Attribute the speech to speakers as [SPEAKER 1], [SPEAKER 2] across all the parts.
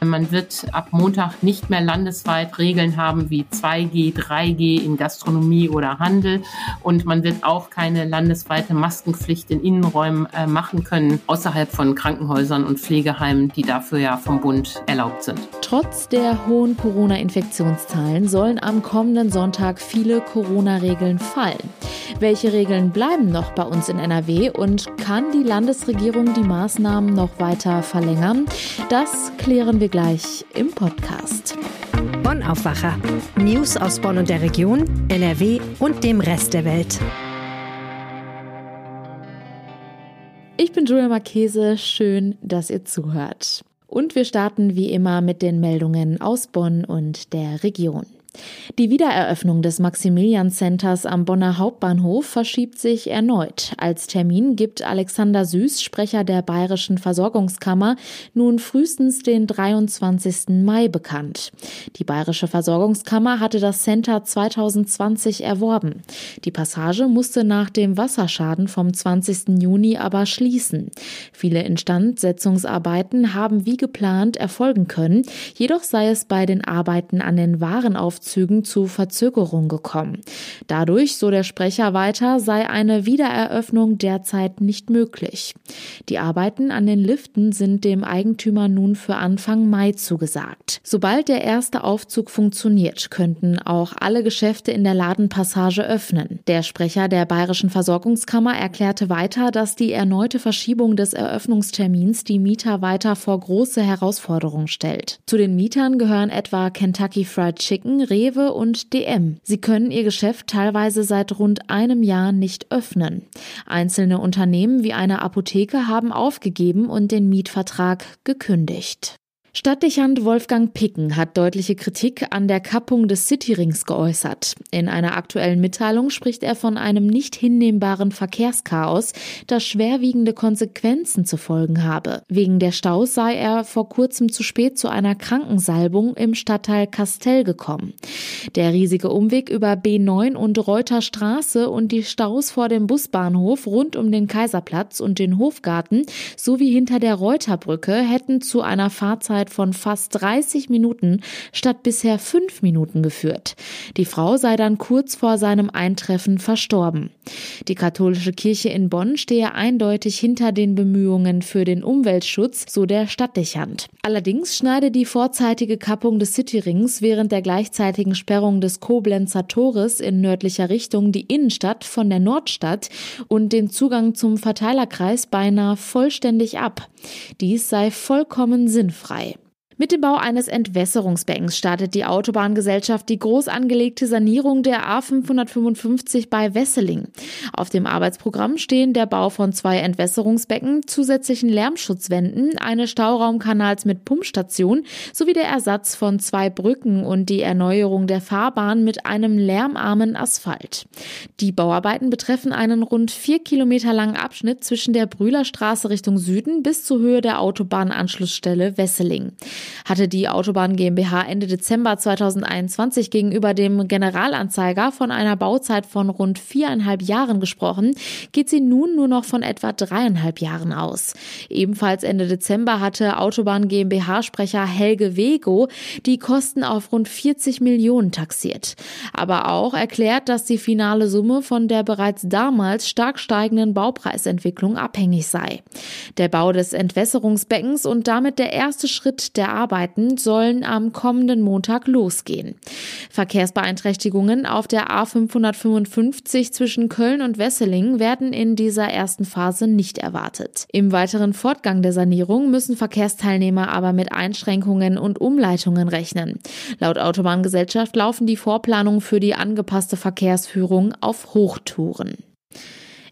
[SPEAKER 1] Man wird ab Montag nicht mehr landesweit Regeln haben wie 2G, 3G in Gastronomie oder Handel und man wird auch keine landesweite Maskenpflicht in Innenräumen äh, machen können, außerhalb von Krankenhäusern und Pflegeheimen, die dafür ja vom Bund erlaubt sind.
[SPEAKER 2] Trotz der hohen Corona-Infektionszahlen sollen am kommenden Sonntag viele Corona-Regeln fallen. Welche Regeln bleiben noch bei uns in NRW und kann die Landesregierung die Maßnahmen noch weiter verlängern? Das klären wir gleich im Podcast.
[SPEAKER 3] Bonn Aufwacher. News aus Bonn und der Region, NRW und dem Rest der Welt.
[SPEAKER 2] Ich bin Julia Marchese. Schön, dass ihr zuhört. Und wir starten wie immer mit den Meldungen aus Bonn und der Region. Die Wiedereröffnung des Maximilian Centers am Bonner Hauptbahnhof verschiebt sich erneut. Als Termin gibt Alexander Süß, Sprecher der Bayerischen Versorgungskammer, nun frühestens den 23. Mai bekannt. Die Bayerische Versorgungskammer hatte das Center 2020 erworben. Die Passage musste nach dem Wasserschaden vom 20. Juni aber schließen. Viele Instandsetzungsarbeiten haben wie geplant erfolgen können, jedoch sei es bei den Arbeiten an den Warenaufzügen Aufzügen zu Verzögerung gekommen. Dadurch, so der Sprecher weiter, sei eine Wiedereröffnung derzeit nicht möglich. Die Arbeiten an den Liften sind dem Eigentümer nun für Anfang Mai zugesagt. Sobald der erste Aufzug funktioniert, könnten auch alle Geschäfte in der Ladenpassage öffnen. Der Sprecher der Bayerischen Versorgungskammer erklärte weiter, dass die erneute Verschiebung des Eröffnungstermins die Mieter weiter vor große Herausforderungen stellt. Zu den Mietern gehören etwa Kentucky Fried Chicken, Rewe und DM. Sie können ihr Geschäft teilweise seit rund einem Jahr nicht öffnen. Einzelne Unternehmen wie eine Apotheke haben aufgegeben und den Mietvertrag gekündigt. Stadtdechant Wolfgang Picken hat deutliche Kritik an der Kappung des Cityrings geäußert. In einer aktuellen Mitteilung spricht er von einem nicht hinnehmbaren Verkehrschaos, das schwerwiegende Konsequenzen zu folgen habe. Wegen der Staus sei er vor kurzem zu spät zu einer Krankensalbung im Stadtteil Kastell gekommen. Der riesige Umweg über B9 und Reuter Straße und die Staus vor dem Busbahnhof rund um den Kaiserplatz und den Hofgarten sowie hinter der Reuterbrücke hätten zu einer Fahrzeit Wartezeit von fast 30 Minuten statt bisher fünf Minuten geführt. Die Frau sei dann kurz vor seinem Eintreffen verstorben. Die katholische Kirche in Bonn stehe eindeutig hinter den Bemühungen für den Umweltschutz, so der Stadtdechant. Allerdings schneide die vorzeitige Kappung des Cityrings während der gleichzeitigen Sperrung des Koblenzer Tores in nördlicher Richtung die Innenstadt von der Nordstadt und den Zugang zum Verteilerkreis beinahe vollständig ab. Dies sei vollkommen sinnfrei. Mit dem Bau eines Entwässerungsbeckens startet die Autobahngesellschaft die groß angelegte Sanierung der A555 bei Wesseling. Auf dem Arbeitsprogramm stehen der Bau von zwei Entwässerungsbecken, zusätzlichen Lärmschutzwänden, eines Stauraumkanals mit Pumpstation sowie der Ersatz von zwei Brücken und die Erneuerung der Fahrbahn mit einem lärmarmen Asphalt. Die Bauarbeiten betreffen einen rund vier Kilometer langen Abschnitt zwischen der Brühlerstraße Richtung Süden bis zur Höhe der Autobahnanschlussstelle Wesseling. Hatte die Autobahn GmbH Ende Dezember 2021 gegenüber dem Generalanzeiger von einer Bauzeit von rund viereinhalb Jahren gesprochen, geht sie nun nur noch von etwa dreieinhalb Jahren aus. Ebenfalls Ende Dezember hatte Autobahn GmbH-Sprecher Helge Wego die Kosten auf rund 40 Millionen taxiert. Aber auch erklärt, dass die finale Summe von der bereits damals stark steigenden Baupreisentwicklung abhängig sei. Der Bau des Entwässerungsbeckens und damit der erste Schritt der Arbeiten sollen am kommenden Montag losgehen. Verkehrsbeeinträchtigungen auf der A555 zwischen Köln und Wesseling werden in dieser ersten Phase nicht erwartet. Im weiteren Fortgang der Sanierung müssen Verkehrsteilnehmer aber mit Einschränkungen und Umleitungen rechnen. Laut Autobahngesellschaft laufen die Vorplanungen für die angepasste Verkehrsführung auf Hochtouren.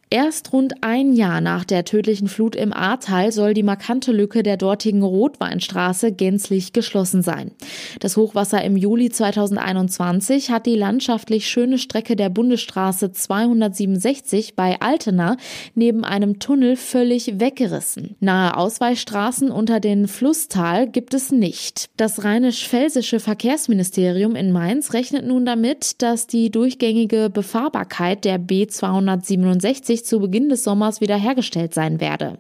[SPEAKER 2] Erst rund ein Jahr nach der tödlichen Flut im Ahrtal soll die markante Lücke der dortigen Rotweinstraße gänzlich geschlossen sein. Das Hochwasser im Juli 2021 hat die landschaftlich schöne Strecke der Bundesstraße 267 bei Altena neben einem Tunnel völlig weggerissen. Nahe Ausweichstraßen unter den Flusstal gibt es nicht. Das rheinisch-pfälzische Verkehrsministerium in Mainz rechnet nun damit, dass die durchgängige Befahrbarkeit der B267 voraussichtlich zu Beginn des Sommers wiederhergestellt sein werde.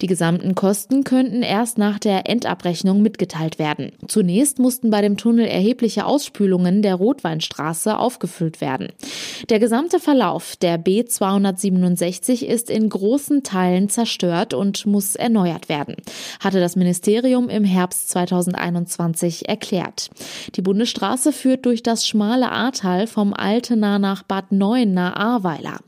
[SPEAKER 2] Die gesamten Kosten könnten erst nach der Endabrechnung mitgeteilt werden. Zunächst mussten bei dem Tunnel erhebliche Ausspülungen der Rotweinstraße aufgefüllt werden. Der gesamte Verlauf der B267 ist in großen Teilen zerstört und muss erneuert werden, hatte das Ministerium im Herbst 2021 erklärt. Die Bundesstraße führt durch das schmale Ahrtal vom Altena nach Bad Neuenahr-Ahrweiler.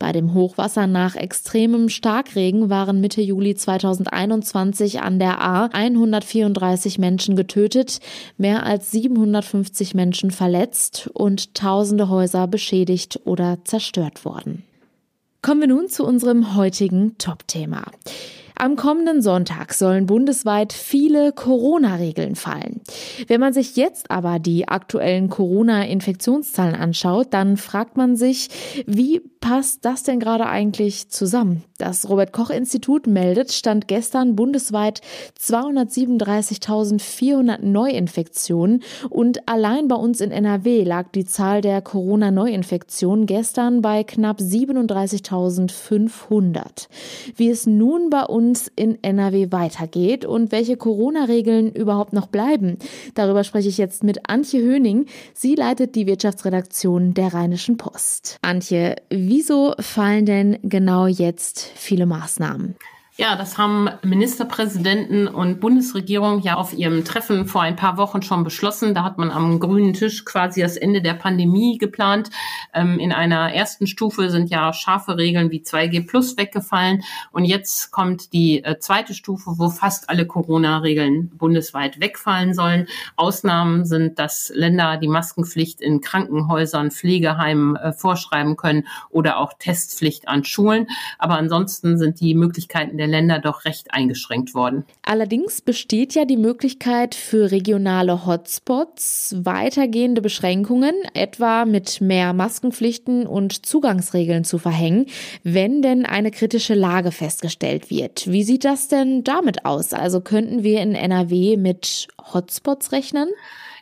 [SPEAKER 2] Bei dem Hochwasser nach extremem Starkregen waren Mitte Juli 2021 an der A 134 Menschen getötet, mehr als 750 Menschen verletzt und tausende Häuser beschädigt oder zerstört worden. Kommen wir nun zu unserem heutigen Top-Thema. Am kommenden Sonntag sollen bundesweit viele Corona-Regeln fallen. Wenn man sich jetzt aber die aktuellen Corona-Infektionszahlen anschaut, dann fragt man sich, wie passt das denn gerade eigentlich zusammen? Das Robert Koch Institut meldet, stand gestern bundesweit 237.400 Neuinfektionen und allein bei uns in NRW lag die Zahl der Corona-Neuinfektionen gestern bei knapp 37.500. Wie es nun bei uns in NRW weitergeht und welche Corona-Regeln überhaupt noch bleiben, darüber spreche ich jetzt mit Antje Höning. Sie leitet die Wirtschaftsredaktion der Rheinischen Post. Antje, wieso fallen denn genau jetzt viele Maßnahmen.
[SPEAKER 1] Ja, das haben Ministerpräsidenten und Bundesregierung ja auf ihrem Treffen vor ein paar Wochen schon beschlossen. Da hat man am grünen Tisch quasi das Ende der Pandemie geplant. Ähm, in einer ersten Stufe sind ja scharfe Regeln wie 2G Plus weggefallen. Und jetzt kommt die äh, zweite Stufe, wo fast alle Corona-Regeln bundesweit wegfallen sollen. Ausnahmen sind, dass Länder die Maskenpflicht in Krankenhäusern, Pflegeheimen äh, vorschreiben können oder auch Testpflicht an Schulen. Aber ansonsten sind die Möglichkeiten der Länder doch recht eingeschränkt worden.
[SPEAKER 2] Allerdings besteht ja die Möglichkeit für regionale Hotspots weitergehende Beschränkungen, etwa mit mehr Maskenpflichten und Zugangsregeln zu verhängen, wenn denn eine kritische Lage festgestellt wird. Wie sieht das denn damit aus? Also könnten wir in NRW mit Hotspots rechnen?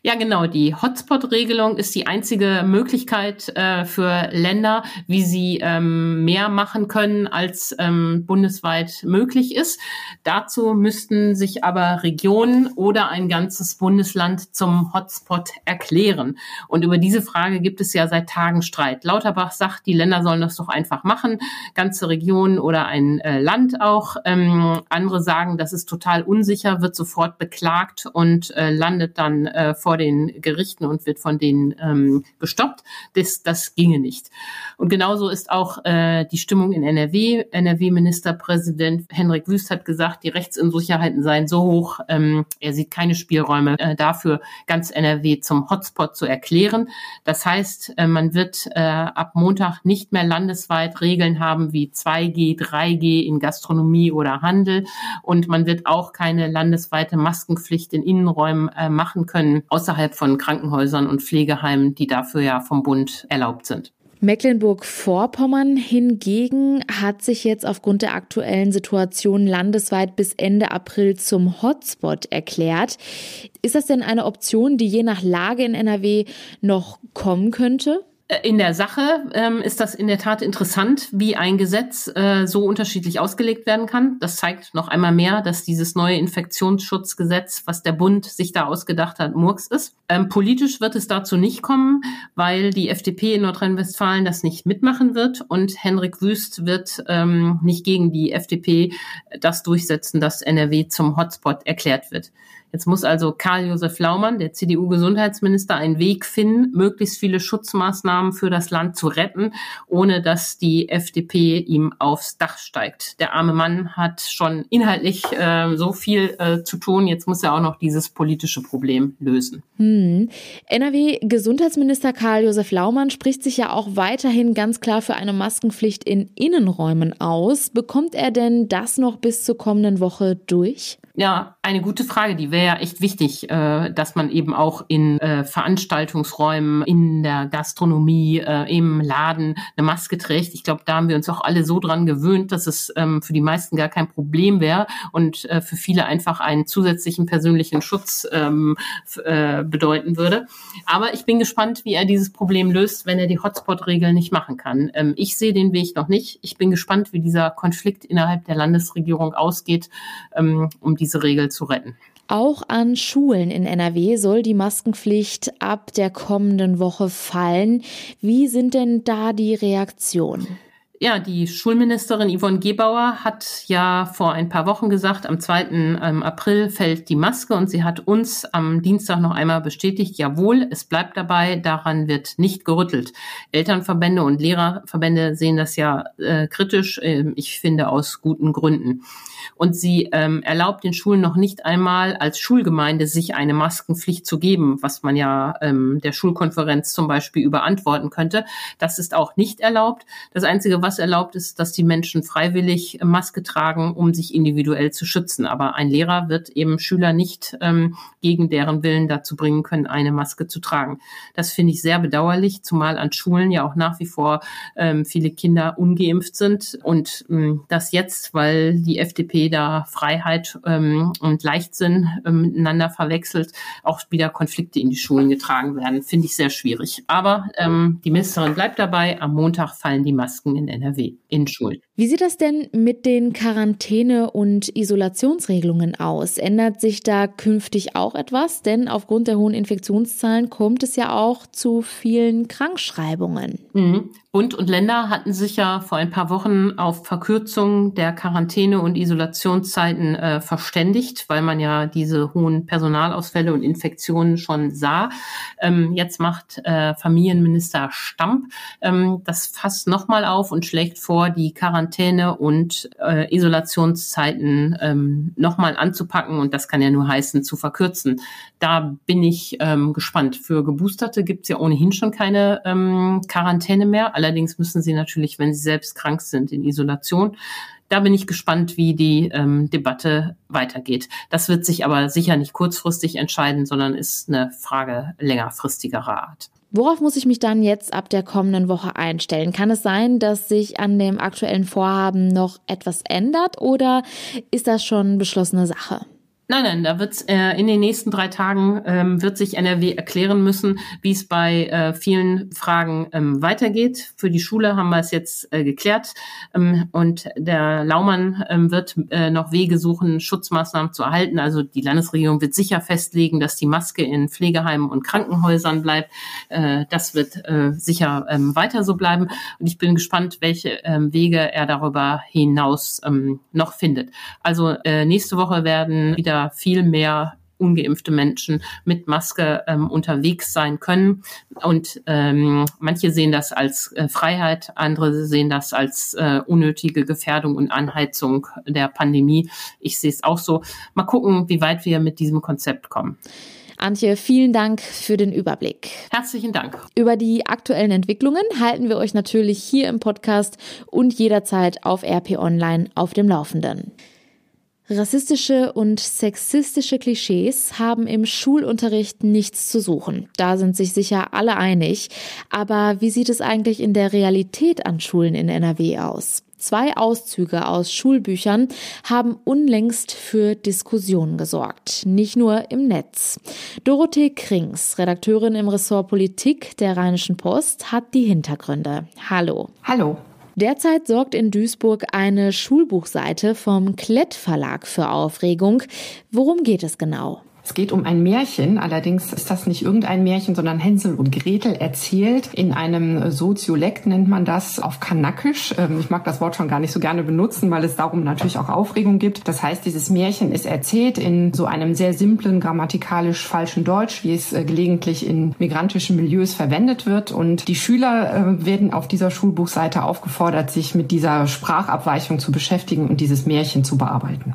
[SPEAKER 1] Ja, genau. Die Hotspot-Regelung ist die einzige Möglichkeit äh, für Länder, wie sie ähm, mehr machen können, als ähm, bundesweit möglich ist. Dazu müssten sich aber Regionen oder ein ganzes Bundesland zum Hotspot erklären. Und über diese Frage gibt es ja seit Tagen Streit. Lauterbach sagt, die Länder sollen das doch einfach machen, ganze Regionen oder ein äh, Land auch. Ähm, andere sagen, das ist total unsicher, wird sofort beklagt und äh, landet dann äh, vor den Gerichten und wird von denen ähm, gestoppt. Das, das ginge nicht. Und genauso ist auch äh, die Stimmung in NRW. NRW-Ministerpräsident Henrik Wüst hat gesagt, die Rechtsunsicherheiten seien so hoch, ähm, er sieht keine Spielräume äh, dafür, ganz NRW zum Hotspot zu erklären. Das heißt, äh, man wird äh, ab Montag nicht mehr landesweit Regeln haben wie 2G, 3G in Gastronomie oder Handel. Und man wird auch keine landesweite Maskenpflicht in Innenräumen äh, machen können, außerhalb von Krankenhäusern und Pflegeheimen, die dafür ja vom Bund erlaubt sind.
[SPEAKER 2] Mecklenburg-Vorpommern hingegen hat sich jetzt aufgrund der aktuellen Situation landesweit bis Ende April zum Hotspot erklärt. Ist das denn eine Option, die je nach Lage in NRW noch kommen könnte?
[SPEAKER 1] In der Sache ähm, ist das in der Tat interessant, wie ein Gesetz äh, so unterschiedlich ausgelegt werden kann. Das zeigt noch einmal mehr, dass dieses neue Infektionsschutzgesetz, was der Bund sich da ausgedacht hat, Murks ist. Ähm, politisch wird es dazu nicht kommen, weil die FDP in Nordrhein-Westfalen das nicht mitmachen wird und Henrik Wüst wird ähm, nicht gegen die FDP das durchsetzen, dass NRW zum Hotspot erklärt wird. Jetzt muss also Karl-Josef Laumann, der CDU-Gesundheitsminister, einen Weg finden, möglichst viele Schutzmaßnahmen für das Land zu retten, ohne dass die FDP ihm aufs Dach steigt. Der arme Mann hat schon inhaltlich äh, so viel äh, zu tun. Jetzt muss er auch noch dieses politische Problem lösen.
[SPEAKER 2] Hm. NRW-Gesundheitsminister Karl-Josef Laumann spricht sich ja auch weiterhin ganz klar für eine Maskenpflicht in Innenräumen aus. Bekommt er denn das noch bis zur kommenden Woche durch?
[SPEAKER 1] Ja, Eine gute Frage, die wäre ja echt wichtig, äh, dass man eben auch in äh, Veranstaltungsräumen, in der Gastronomie, äh, im Laden eine Maske trägt. Ich glaube, da haben wir uns auch alle so dran gewöhnt, dass es ähm, für die meisten gar kein Problem wäre und äh, für viele einfach einen zusätzlichen persönlichen Schutz ähm, äh, bedeuten würde. Aber ich bin gespannt, wie er dieses Problem löst, wenn er die Hotspot-Regeln nicht machen kann. Ähm, ich sehe den Weg noch nicht. Ich bin gespannt, wie dieser Konflikt innerhalb der Landesregierung ausgeht, ähm, um diese Regel zu retten.
[SPEAKER 2] Auch an Schulen in NRW soll die Maskenpflicht ab der kommenden Woche fallen. Wie sind denn da die Reaktionen?
[SPEAKER 1] Ja, die Schulministerin Yvonne Gebauer hat ja vor ein paar Wochen gesagt, am 2. Ähm, April fällt die Maske und sie hat uns am Dienstag noch einmal bestätigt, jawohl, es bleibt dabei, daran wird nicht gerüttelt. Elternverbände und Lehrerverbände sehen das ja äh, kritisch, äh, ich finde aus guten Gründen. Und sie ähm, erlaubt den Schulen noch nicht einmal als Schulgemeinde sich eine Maskenpflicht zu geben, was man ja ähm, der Schulkonferenz zum Beispiel überantworten könnte. Das ist auch nicht erlaubt. Das Einzige, was erlaubt ist, dass die Menschen freiwillig Maske tragen, um sich individuell zu schützen. Aber ein Lehrer wird eben Schüler nicht ähm, gegen deren Willen dazu bringen können, eine Maske zu tragen. Das finde ich sehr bedauerlich, zumal an Schulen ja auch nach wie vor ähm, viele Kinder ungeimpft sind und ähm, das jetzt, weil die FDP da Freiheit ähm, und Leichtsinn ähm, miteinander verwechselt, auch wieder Konflikte in die Schulen getragen werden. Finde ich sehr schwierig. Aber ähm, die Ministerin bleibt dabei. Am Montag fallen die Masken in NRW in Schulen.
[SPEAKER 2] Wie sieht das denn mit den Quarantäne- und Isolationsregelungen aus? Ändert sich da künftig auch etwas? Denn aufgrund der hohen Infektionszahlen kommt es ja auch zu vielen Krankschreibungen.
[SPEAKER 1] Mhm. Bund und Länder hatten sich ja vor ein paar Wochen auf Verkürzung der Quarantäne- und Isolationszeiten äh, verständigt, weil man ja diese hohen Personalausfälle und Infektionen schon sah. Ähm, jetzt macht äh, Familienminister Stamp ähm, das fast nochmal auf und schlägt vor, die Quarantäne- und äh, Isolationszeiten ähm, nochmal anzupacken. Und das kann ja nur heißen, zu verkürzen. Da bin ich ähm, gespannt. Für Geboosterte gibt's ja ohnehin schon keine ähm, Quarantäne mehr Allerdings müssen sie natürlich, wenn sie selbst krank sind, in Isolation. Da bin ich gespannt, wie die ähm, Debatte weitergeht. Das wird sich aber sicher nicht kurzfristig entscheiden, sondern ist eine Frage längerfristigerer Art.
[SPEAKER 2] Worauf muss ich mich dann jetzt ab der kommenden Woche einstellen? Kann es sein, dass sich an dem aktuellen Vorhaben noch etwas ändert oder ist das schon beschlossene Sache?
[SPEAKER 1] Nein, nein, da wird äh, in den nächsten drei Tagen ähm, wird sich NRW erklären müssen, wie es bei äh, vielen Fragen ähm, weitergeht. Für die Schule haben wir es jetzt äh, geklärt ähm, und der Laumann ähm, wird äh, noch Wege suchen, Schutzmaßnahmen zu erhalten. Also die Landesregierung wird sicher festlegen, dass die Maske in Pflegeheimen und Krankenhäusern bleibt. Äh, das wird äh, sicher ähm, weiter so bleiben. Und ich bin gespannt, welche ähm, Wege er darüber hinaus ähm, noch findet. Also äh, nächste Woche werden wieder viel mehr ungeimpfte Menschen mit Maske ähm, unterwegs sein können. Und ähm, manche sehen das als äh, Freiheit, andere sehen das als äh, unnötige Gefährdung und Anheizung der Pandemie. Ich sehe es auch so. Mal gucken, wie weit wir mit diesem Konzept kommen.
[SPEAKER 2] Antje, vielen Dank für den Überblick.
[SPEAKER 1] Herzlichen Dank.
[SPEAKER 2] Über die aktuellen Entwicklungen halten wir euch natürlich hier im Podcast und jederzeit auf RP Online auf dem Laufenden. Rassistische und sexistische Klischees haben im Schulunterricht nichts zu suchen. Da sind sich sicher alle einig. Aber wie sieht es eigentlich in der Realität an Schulen in NRW aus? Zwei Auszüge aus Schulbüchern haben unlängst für Diskussionen gesorgt, nicht nur im Netz. Dorothee Krings, Redakteurin im Ressort Politik der Rheinischen Post, hat die Hintergründe. Hallo.
[SPEAKER 4] Hallo.
[SPEAKER 2] Derzeit sorgt in Duisburg eine Schulbuchseite vom Klett Verlag für Aufregung. Worum geht es genau?
[SPEAKER 4] Es geht um ein Märchen, allerdings ist das nicht irgendein Märchen, sondern Hänsel und Gretel erzählt in einem Soziolekt nennt man das auf Kanakisch. Ähm, ich mag das Wort schon gar nicht so gerne benutzen, weil es darum natürlich auch Aufregung gibt. Das heißt, dieses Märchen ist erzählt in so einem sehr simplen, grammatikalisch falschen Deutsch, wie es äh, gelegentlich in migrantischen Milieus verwendet wird. Und die Schüler äh, werden auf dieser Schulbuchseite aufgefordert, sich mit dieser Sprachabweichung zu beschäftigen und dieses Märchen zu bearbeiten.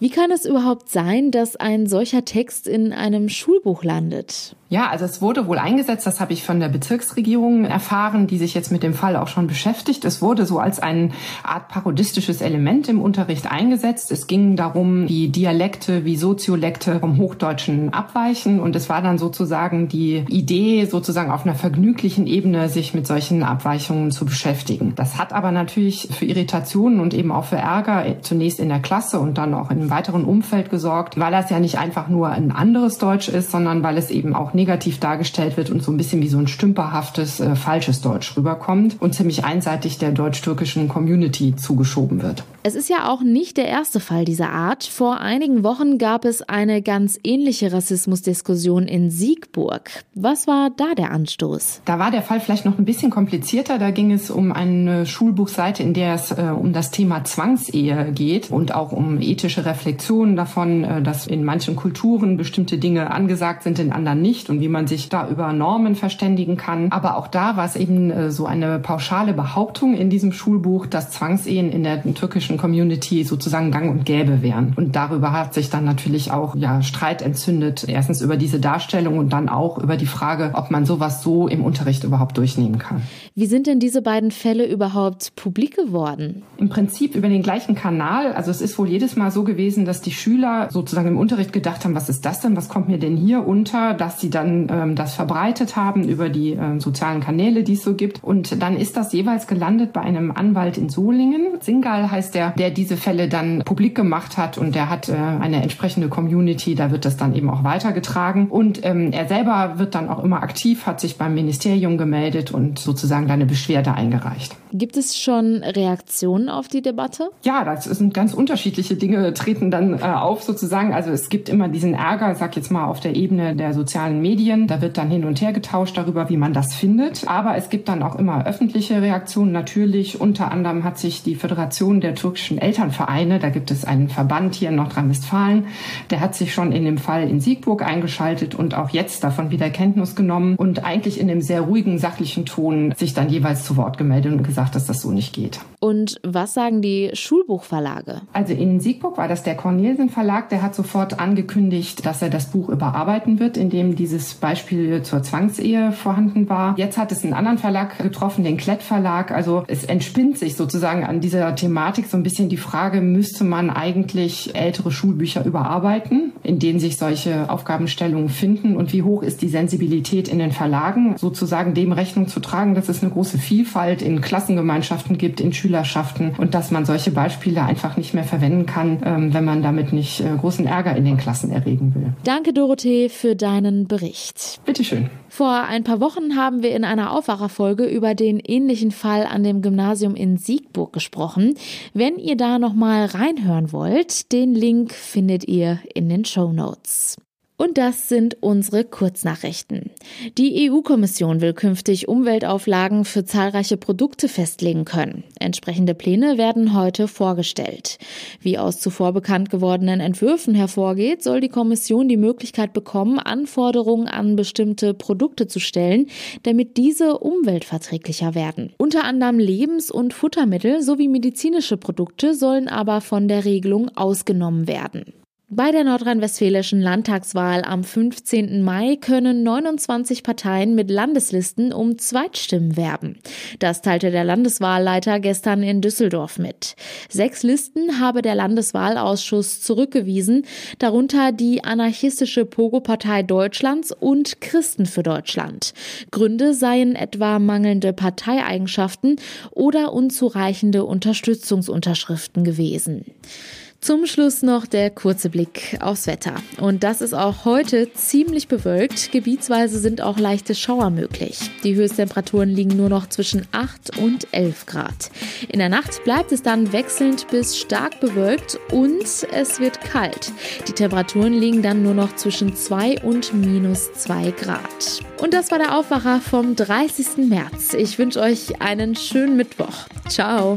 [SPEAKER 2] Wie kann es überhaupt sein, dass ein solcher Text in einem Schulbuch landet?
[SPEAKER 4] Ja, also es wurde wohl eingesetzt, das habe ich von der Bezirksregierung erfahren, die sich jetzt mit dem Fall auch schon beschäftigt. Es wurde so als eine Art parodistisches Element im Unterricht eingesetzt. Es ging darum, wie Dialekte, wie Soziolekte vom Hochdeutschen abweichen und es war dann sozusagen die Idee, sozusagen auf einer vergnüglichen Ebene sich mit solchen Abweichungen zu beschäftigen. Das hat aber natürlich für Irritationen und eben auch für Ärger zunächst in der Klasse und dann auch im weiteren Umfeld gesorgt, weil das ja nicht einfach nur ein anderes Deutsch ist, sondern weil es eben auch negativ dargestellt wird und so ein bisschen wie so ein stümperhaftes, äh, falsches Deutsch rüberkommt und ziemlich einseitig der deutsch-türkischen Community zugeschoben wird.
[SPEAKER 2] Es ist ja auch nicht der erste Fall dieser Art. Vor einigen Wochen gab es eine ganz ähnliche Rassismusdiskussion in Siegburg. Was war da der Anstoß?
[SPEAKER 4] Da war der Fall vielleicht noch ein bisschen komplizierter. Da ging es um eine Schulbuchseite, in der es äh, um das Thema Zwangsehe geht und auch um ethische Reflexionen davon, äh, dass in manchen Kulturen bestimmte Dinge angesagt sind, in anderen nicht und wie man sich da über Normen verständigen kann. Aber auch da war es eben äh, so eine pauschale Behauptung in diesem Schulbuch, dass Zwangsehen in der türkischen Community sozusagen gang und gäbe wären. Und darüber hat sich dann natürlich auch ja, Streit entzündet. Erstens über diese Darstellung und dann auch über die Frage, ob man sowas so im Unterricht überhaupt durchnehmen kann.
[SPEAKER 2] Wie sind denn diese beiden Fälle überhaupt publik geworden?
[SPEAKER 4] Im Prinzip über den gleichen Kanal. Also es ist wohl jedes Mal so gewesen, dass die Schüler sozusagen im Unterricht gedacht haben, was ist das denn, was kommt mir denn hier unter, dass sie dann ähm, das verbreitet haben über die ähm, sozialen Kanäle, die es so gibt. Und dann ist das jeweils gelandet bei einem Anwalt in Solingen. Singal heißt der der, diese Fälle dann publik gemacht hat und der hat äh, eine entsprechende Community, da wird das dann eben auch weitergetragen. Und ähm, er selber wird dann auch immer aktiv, hat sich beim Ministerium gemeldet und sozusagen eine Beschwerde eingereicht.
[SPEAKER 2] Gibt es schon Reaktionen auf die Debatte?
[SPEAKER 4] Ja, das sind ganz unterschiedliche Dinge treten dann äh, auf sozusagen. Also es gibt immer diesen Ärger, sag jetzt mal auf der Ebene der sozialen Medien. Da wird dann hin und her getauscht darüber, wie man das findet. Aber es gibt dann auch immer öffentliche Reaktionen natürlich. Unter anderem hat sich die Föderation der türkischen Elternvereine, da gibt es einen Verband hier in Nordrhein-Westfalen, der hat sich schon in dem Fall in Siegburg eingeschaltet und auch jetzt davon wieder Kenntnis genommen und eigentlich in einem sehr ruhigen, sachlichen Ton sich dann jeweils zu Wort gemeldet und gesagt, dass das so nicht geht.
[SPEAKER 2] Und was sagen die Schulbuchverlage?
[SPEAKER 4] Also in Siegburg war das der Cornelsen Verlag, der hat sofort angekündigt, dass er das Buch überarbeiten wird, in dem dieses Beispiel zur Zwangsehe vorhanden war. Jetzt hat es einen anderen Verlag getroffen, den Klett Verlag. Also es entspinnt sich sozusagen an dieser Thematik so ein bisschen die Frage, müsste man eigentlich ältere Schulbücher überarbeiten, in denen sich solche Aufgabenstellungen finden und wie hoch ist die Sensibilität in den Verlagen, sozusagen dem Rechnung zu tragen, dass es eine große Vielfalt in Klassen Klassengemeinschaften gibt, in Schülerschaften und dass man solche Beispiele einfach nicht mehr verwenden kann, ähm, wenn man damit nicht äh, großen Ärger in den Klassen erregen will.
[SPEAKER 2] Danke, Dorothee, für deinen Bericht.
[SPEAKER 4] Bitteschön.
[SPEAKER 2] Vor ein paar Wochen haben wir in einer Aufwacherfolge über den ähnlichen Fall an dem Gymnasium in Siegburg gesprochen. Wenn ihr da noch mal reinhören wollt, den Link findet ihr in den Show Notes. Und das sind unsere Kurznachrichten. Die EU-Kommission will künftig Umweltauflagen für zahlreiche Produkte festlegen können. Entsprechende Pläne werden heute vorgestellt. Wie aus zuvor bekannt gewordenen Entwürfen hervorgeht, soll die Kommission die Möglichkeit bekommen, Anforderungen an bestimmte Produkte zu stellen, damit diese umweltverträglicher werden. Unter anderem Lebens- und Futtermittel sowie medizinische Produkte sollen aber von der Regelung ausgenommen werden. Bei der nordrhein-westfälischen Landtagswahl am 15. Mai können 29 Parteien mit Landeslisten um Zweitstimmen werben. Das teilte der Landeswahlleiter gestern in Düsseldorf mit. Sechs Listen habe der Landeswahlausschuss zurückgewiesen, darunter die anarchistische Pogo-Partei Deutschlands und Christen für Deutschland. Gründe seien etwa mangelnde Parteieigenschaften oder unzureichende Unterstützungsunterschriften gewesen. Zum Schluss noch der kurze Blick aufs Wetter. Und das ist auch heute ziemlich bewölkt. Gebietsweise sind auch leichte Schauer möglich. Die Höchsttemperaturen liegen nur noch zwischen 8 und 11 Grad. In der Nacht bleibt es dann wechselnd bis stark bewölkt und es wird kalt. Die Temperaturen liegen dann nur noch zwischen 2 und minus 2 Grad. Und das war der Aufwacher vom 30. März. Ich wünsche euch einen schönen Mittwoch. Ciao.